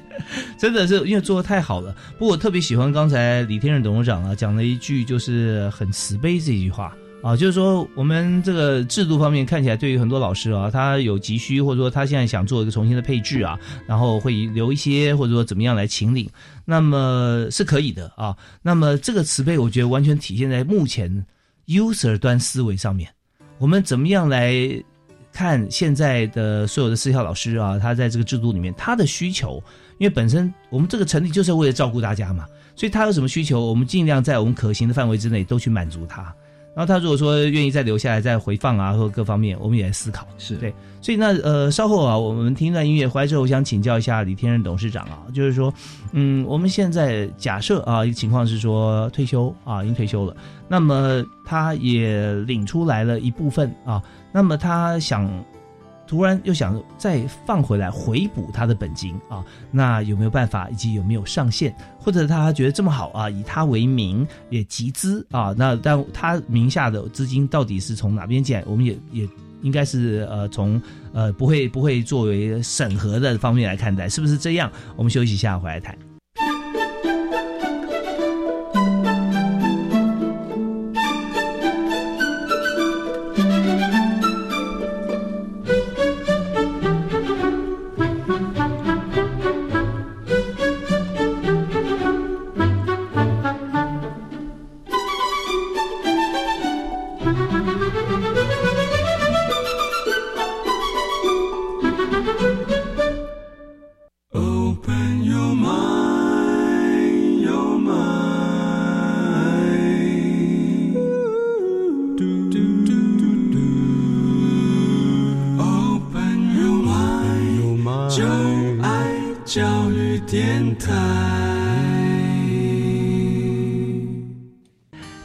真的是因为做的太好了。不过我特别喜欢刚才李天任董事长啊讲了一句，就是很慈悲这句话啊，就是说我们这个制度方面看起来，对于很多老师啊，他有急需，或者说他现在想做一个重新的配置啊，然后会留一些，或者说怎么样来请领，那么是可以的啊。那么这个慈悲，我觉得完全体现在目前 user 端思维上面，我们怎么样来？看现在的所有的私校老师啊，他在这个制度里面，他的需求，因为本身我们这个成立就是为了照顾大家嘛，所以他有什么需求，我们尽量在我们可行的范围之内都去满足他。然后他如果说愿意再留下来再回放啊，或各方面，我们也在思考。是对，所以那呃稍后啊，我们听一段音乐回来之后，我想请教一下李天任董事长啊，就是说，嗯，我们现在假设啊，一个情况是说退休啊，已经退休了，那么他也领出来了一部分啊，那么他想。突然又想再放回来回补他的本金啊，那有没有办法？以及有没有上限？或者他觉得这么好啊，以他为名也集资啊？那但他名下的资金到底是从哪边进来？我们也也应该是呃从呃不会不会作为审核的方面来看待，是不是这样？我们休息一下，回来谈。教育电台。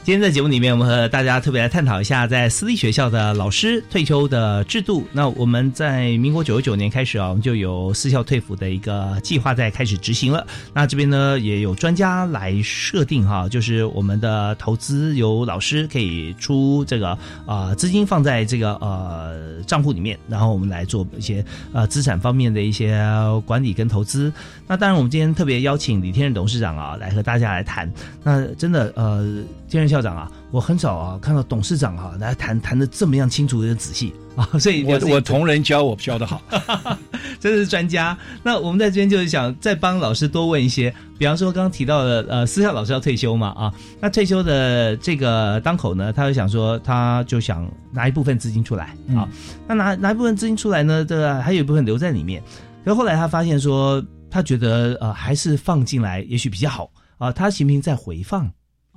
今天在节目里面，我们和大家特别来探讨一下，在私立学校的老师退休的制度。那我们在民国九十九年开始啊，我们就有私校退辅的一个计划在开始执行了。那这边呢，也有专家来设定哈，就是我们的投资由老师可以出这个啊资金放在这个呃账户里面，然后我们来做一些呃资产方面的一些管理跟投资。那当然，我们今天特别邀请李天任董事长啊来和大家来谈。那真的呃，天任校。校长啊，我很少啊看到董事长啊来谈谈的这么样清楚、的仔细啊，所以我我同仁教我教的好，真的是专家。那我们在这边就是想再帮老师多问一些，比方说刚刚提到的呃，私校老师要退休嘛啊，那退休的这个当口呢，他就想说，他就想拿一部分资金出来啊，那拿拿一部分资金出来呢，这个还有一部分留在里面，可后来他发现说，他觉得呃还是放进来也许比较好啊，他行不行再回放？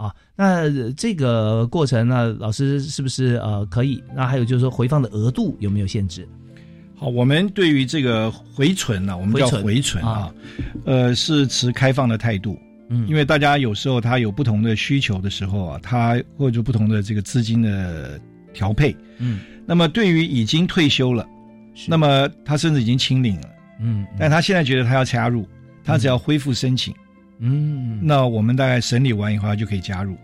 啊，那这个过程呢，老师是不是呃可以？那还有就是说回放的额度有没有限制？好，我们对于这个回存呢，我们叫回存啊，呃，是持开放的态度。嗯，因为大家有时候他有不同的需求的时候啊，他或者不同的这个资金的调配。嗯，那么对于已经退休了，那么他甚至已经清零了，嗯，但他现在觉得他要加入，他只要恢复申请。嗯，那我们大概审理完以后就可以加入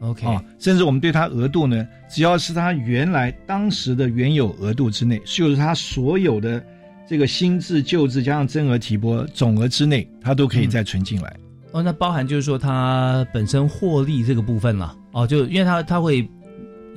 ，OK。啊，甚至我们对他额度呢，只要是他原来当时的原有额度之内，就是他所有的这个新制旧制加上增额提拨总额之内，他都可以再存进来。哦，那包含就是说他本身获利这个部分了，哦，就因为他他会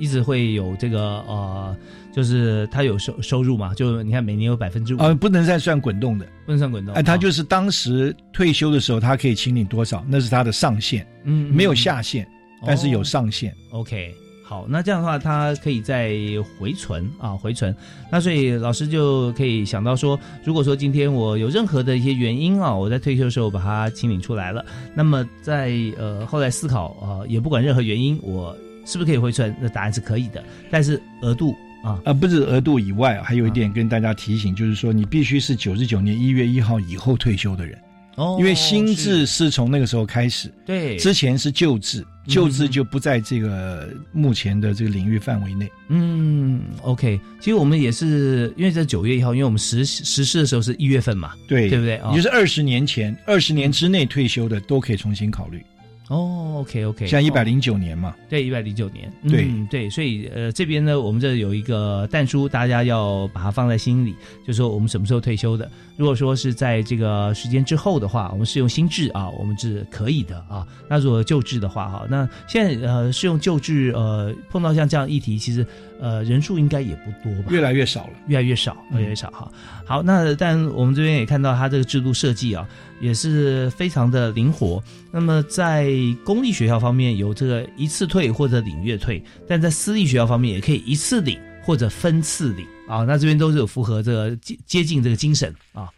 一直会有这个呃。就是他有收收入嘛？就你看每年有百分之五啊，不能再算滚动的，不能算滚动。哎，他就是当时退休的时候，他可以清领多少，那是他的上限。嗯，没有下限，但是有上限。OK，好，那这样的话，他可以再回存啊，回存。那所以老师就可以想到说，如果说今天我有任何的一些原因啊，我在退休的时候把它清领出来了，那么在呃后来思考啊，也不管任何原因，我是不是可以回存？那答案是可以的，但是额度。啊啊，不是额度以外，还有一点跟大家提醒，就是说你必须是九十九年一月一号以后退休的人，哦，因为新制是从那个时候开始，对，之前是旧制，旧制就不在这个目前的这个领域范围内。嗯，OK，其实我们也是因为在九月一号，因为我们实实施的时候是一月份嘛，对，对不对？也就是二十年前，二十年之内退休的都可以重新考虑。哦，OK OK，像一百零九年嘛，对，一百零九年，对对，所以呃这边呢，我们这有一个弹书，大家要把它放在心里，就说我们什么时候退休的。如果说是在这个时间之后的话，我们是用新制啊，我们是可以的啊。那如果旧制的话哈，那现在呃是用旧制，呃碰到像这样议题，其实呃人数应该也不多吧，越来越少了，越来越少，越来越少哈。好，那但我们这边也看到它这个制度设计啊。也是非常的灵活。那么在公立学校方面有这个一次退或者领月退，但在私立学校方面也可以一次领或者分次领啊。那这边都是有符合这个接接近这个精神啊。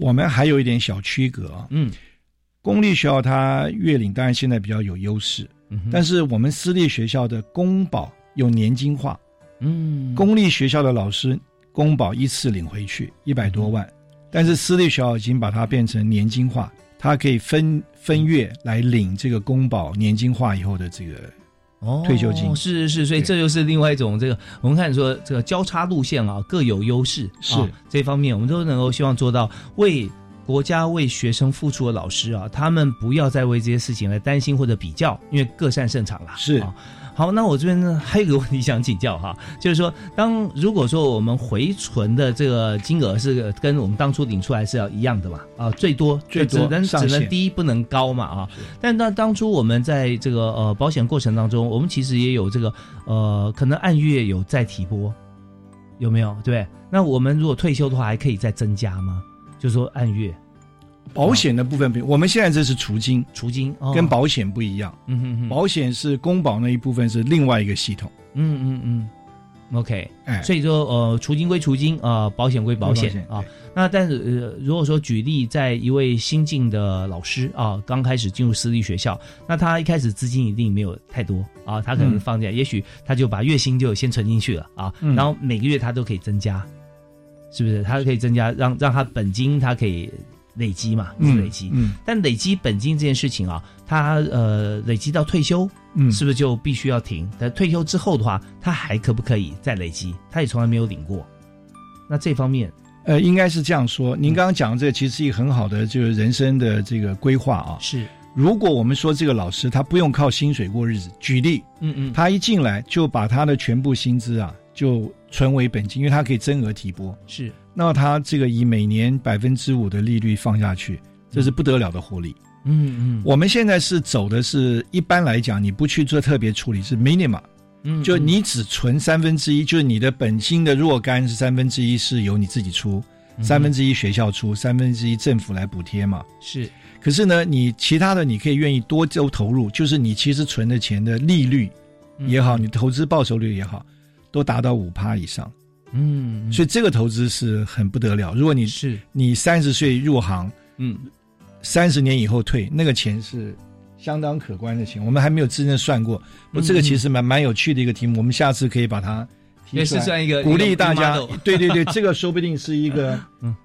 我们还有一点小区隔啊，嗯，公立学校它月领当然现在比较有优势，但是我们私立学校的公保有年金化。嗯，公立学校的老师公保一次领回去一百多万，但是私立学校已经把它变成年金化，它可以分分月来领这个公保年金化以后的这个哦退休金。是是是，所以这就是另外一种这个我们看说这个交叉路线啊，各有优势。是、啊、这方面，我们都能够希望做到为国家为学生付出的老师啊，他们不要再为这些事情来担心或者比较，因为各擅胜场啦。是。啊好，那我这边呢还有一个问题想请教哈，就是说，当如果说我们回存的这个金额是跟我们当初领出来是要一样的嘛？啊，最多最多只能只能低不能高嘛啊。但那当初我们在这个呃保险过程当中，我们其实也有这个呃可能按月有再提拨，有没有？对，那我们如果退休的话，还可以再增加吗？就是说按月。保险的部分不，我们现在这是除金，除金、哦、跟保险不一样。嗯哼哼，保险是公保那一部分是另外一个系统。嗯嗯嗯，OK，哎，所以说呃，除金归除金啊、呃，保险归保险啊。那但是呃，如果说举例，在一位新进的老师啊，刚开始进入私立学校，那他一开始资金一定没有太多啊，他可能放假，嗯、也许他就把月薪就先存进去了啊，嗯、然后每个月他都可以增加，是不是？他可以增加，让让他本金他可以。累积嘛，是累积。嗯，但累积本金这件事情啊，它呃累积到退休，嗯，是不是就必须要停？但退休之后的话，他还可不可以再累积？他也从来没有领过。那这方面，呃，应该是这样说。您刚刚讲的这个其实是一个很好的就是人生的这个规划啊。是，如果我们说这个老师他不用靠薪水过日子，举例，嗯嗯，他一进来就把他的全部薪资啊就存为本金，因为他可以增额提拨。是。那他这个以每年百分之五的利率放下去，这是不得了的获利。嗯嗯，我们现在是走的是一般来讲，你不去做特别处理是 minimum，嗯，就你只存三分之一，就是你的本金的若干是三分之一是由你自己出，三分之一学校出，三分之一政府来补贴嘛。是，可是呢，你其他的你可以愿意多周投入，就是你其实存的钱的利率也好，你投资报酬率也好，都达到五趴以上。嗯，所以这个投资是很不得了。如果你是你三十岁入行，嗯，三十年以后退，那个钱是相当可观的钱。我们还没有真正算过，不，这个其实蛮蛮有趣的一个题目。我们下次可以把它也是算一个鼓励大家。对对对，这个说不定是一个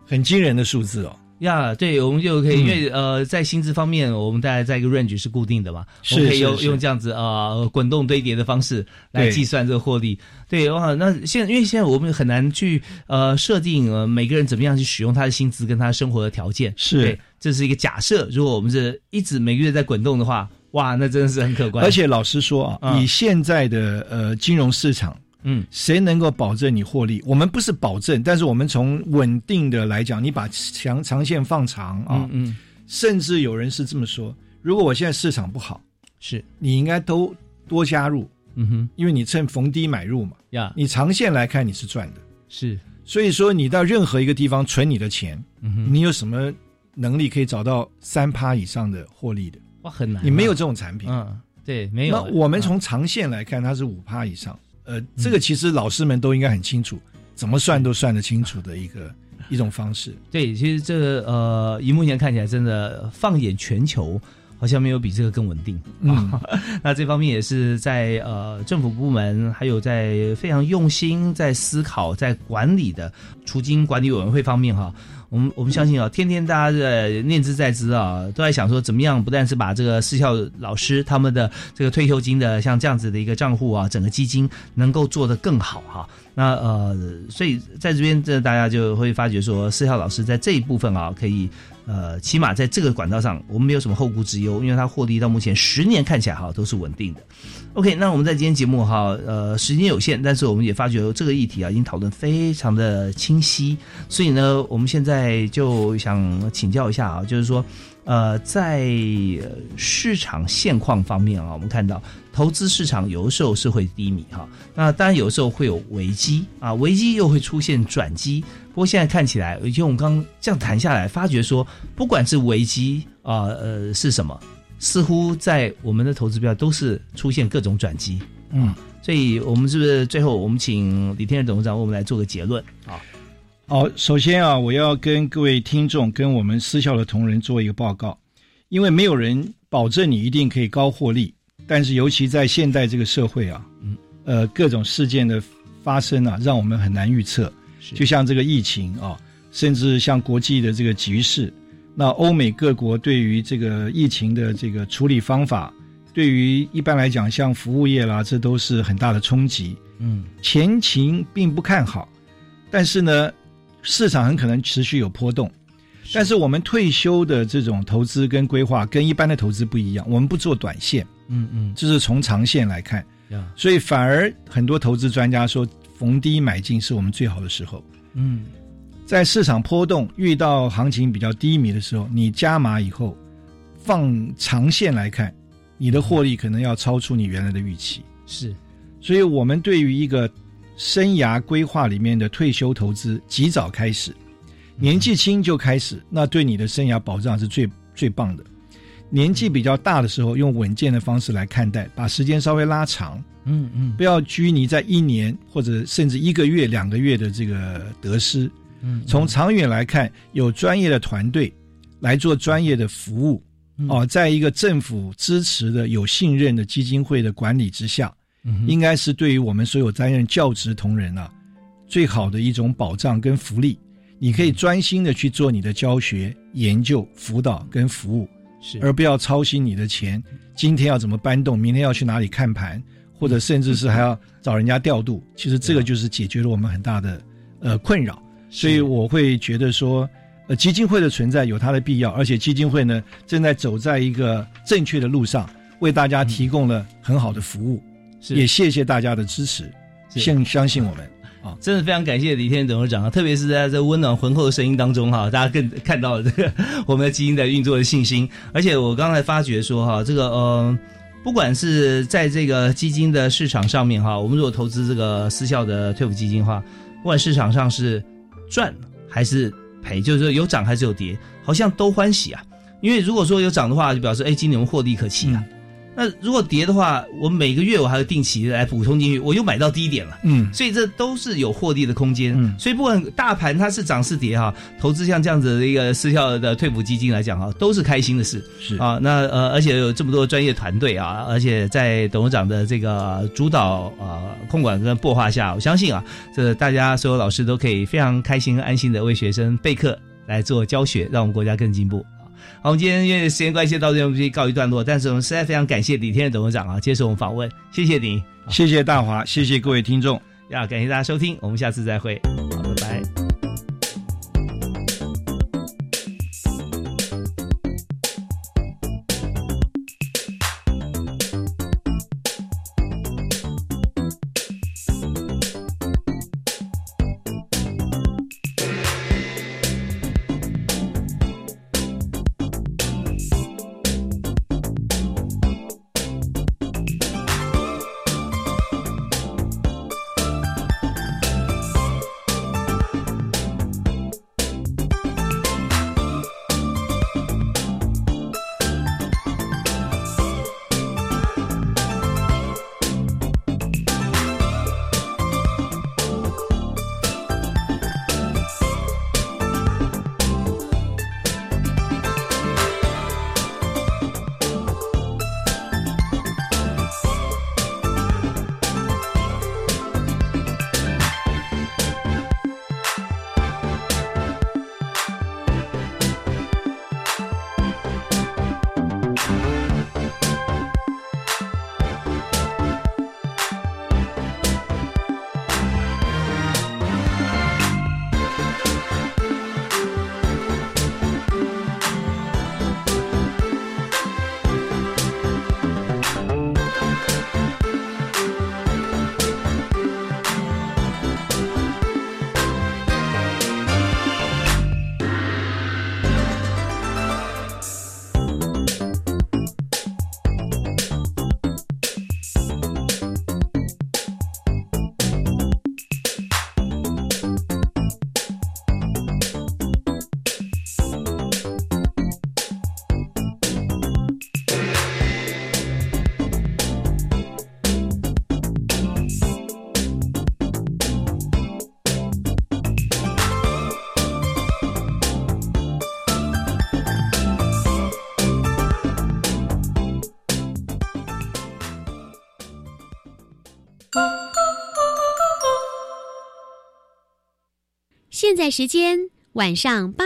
很惊人的数字哦。呀，对，我们就可以，嗯因为呃，在薪资方面，我们大概在一个 range 是固定的嘛，是我们可以用用这样子呃滚动堆叠的方式来计算这个获利。对，哇，那现因为现在我们很难去呃设定呃每个人怎么样去使用他的薪资跟他生活的条件，是对，这是一个假设。如果我们是一直每个月在滚动的话，哇，那真的是很可观。而且老实说啊，嗯以现在的呃金融市场，嗯，谁能够保证你获利？我们不是保证，但是我们从稳定的来讲，你把长长线放长啊，嗯嗯，甚至有人是这么说：如果我现在市场不好，是你应该都多加入，嗯哼因为你趁逢低买入嘛，呀，你长线来看你是赚的。是，所以说你到任何一个地方存你的钱，嗯哼，你有什么能力可以找到三趴以上的获利的？哇，很难啊，你没有这种产品，嗯，对，没有。那我们嗯从长线来看，它是五趴以上。呃，这个其实老师们都应该很清楚，怎么算都算得清楚的一个一种方式。对，其实这个呃，以目前看起来，真的放眼全球，好像没有比这个更稳定。嗯，那这方面也是在呃政府部门，还有在非常用心在思考、在管理的除金管理委员会方面哈。我们我们相信啊，天天大家在念之在之啊，都在想说怎么样，不但是把这个私校老师他们的这个退休金的像这样子的一个账户啊，整个基金能够做得更好哈。那呃，所以在这边这大家就会发觉说，私校老师在这一部分啊，可以呃，起码在这个管道上，我们没有什么后顾之忧，因为它获利到目前十年看起来哈都是稳定的。OK，那我们在今天节目哈，呃，时间有限，但是我们也发觉这个议题啊，已经讨论非常的清晰，所以呢，我们现在就想请教一下啊，就是说，呃，在市场现况方面啊，我们看到投资市场有的时候是会低迷哈，那当然有的时候会有危机啊，危机又会出现转机。不过现在看起来，因为我们刚刚这样谈下来，发觉说，不管是危机啊，呃，是什么，似乎在我们的投资标都是出现各种转机。嗯，所以我们是不是最后我们请李天任董事长为我们来做个结论啊？好，首先啊，我要跟各位听众、跟我们私校的同仁做一个报告，因为没有人保证你一定可以高获利，但是尤其在现代这个社会啊，嗯，呃各种事件的发生啊，让我们很难预测。就像这个疫情啊，甚至像国际的这个局势，那欧美各国对于这个疫情的这个处理方法，对于一般来讲像服务业啦，这都是很大的冲击。嗯，前情并不看好，但是呢，市场很可能持续有波动。但是我们退休的这种投资跟规划跟一般的投资不一样，我们不做短线，嗯嗯，就是从长线来看，所以反而很多投资专家说，逢低买进是我们最好的时候。嗯，在市场波动遇到行情比较低迷的时候，你加码以后，放长线来看，你的获利可能要超出你原来的预期。是，所以我们对于一个生涯规划里面的退休投资，及早开始。年纪轻就开始，那对你的生涯保障是最最棒的。年纪比较大的时候，用稳健的方式来看待，把时间稍微拉长，嗯嗯，不要拘泥在一年或者甚至一个月、两个月的这个得失。嗯，从长远来看，有专业的团队来做专业的服务，哦，在一个政府支持的、有信任的基金会的管理之下，应该是对于我们所有担任教职同仁啊，最好的一种保障跟福利。你可以专心的去做你的教学、研究、辅导跟服务，是。而不要操心你的钱，今天要怎么搬动，明天要去哪里看盘，或者甚至是还要找人家调度。其实这个就是解决了我们很大的呃困扰。所以我会觉得说，呃，基金会的存在有它的必要，而且基金会呢正在走在一个正确的路上，为大家提供了很好的服务。也谢谢大家的支持，相相信我们。啊，真的非常感谢李天董事长啊！特别是在这温暖浑厚的声音当中哈，大家更看到了这个 我们的基金在运作的信心。而且我刚才发觉说哈，这个呃，不管是在这个基金的市场上面哈，我们如果投资这个私校的退伍基金的话，不管市场上是赚还是赔，就是说有涨还是有跌，好像都欢喜啊。因为如果说有涨的话，就表示哎，今年我们获利可期啊。那如果跌的话，我每个月我还要定期来补充进去，我又买到低点了，嗯，所以这都是有获利的空间，嗯，所以不管大盘它是涨是跌哈，投资像这样子的一个失效的退补基金来讲哈，都是开心的事，是。啊，那呃，而且有这么多专业团队啊，而且在董事长的这个主导啊控管跟擘画下，我相信啊，这大家所有老师都可以非常开心安心的为学生备课来做教学，让我们国家更进步。好，我们今天因为时间关系到这边必须告一段落，但是我们实在非常感谢李天的董事长啊接受我们访问，谢谢你，谢谢大华，谢谢各位听众，要，感谢大家收听，我们下次再会，好，现在时间晚上八。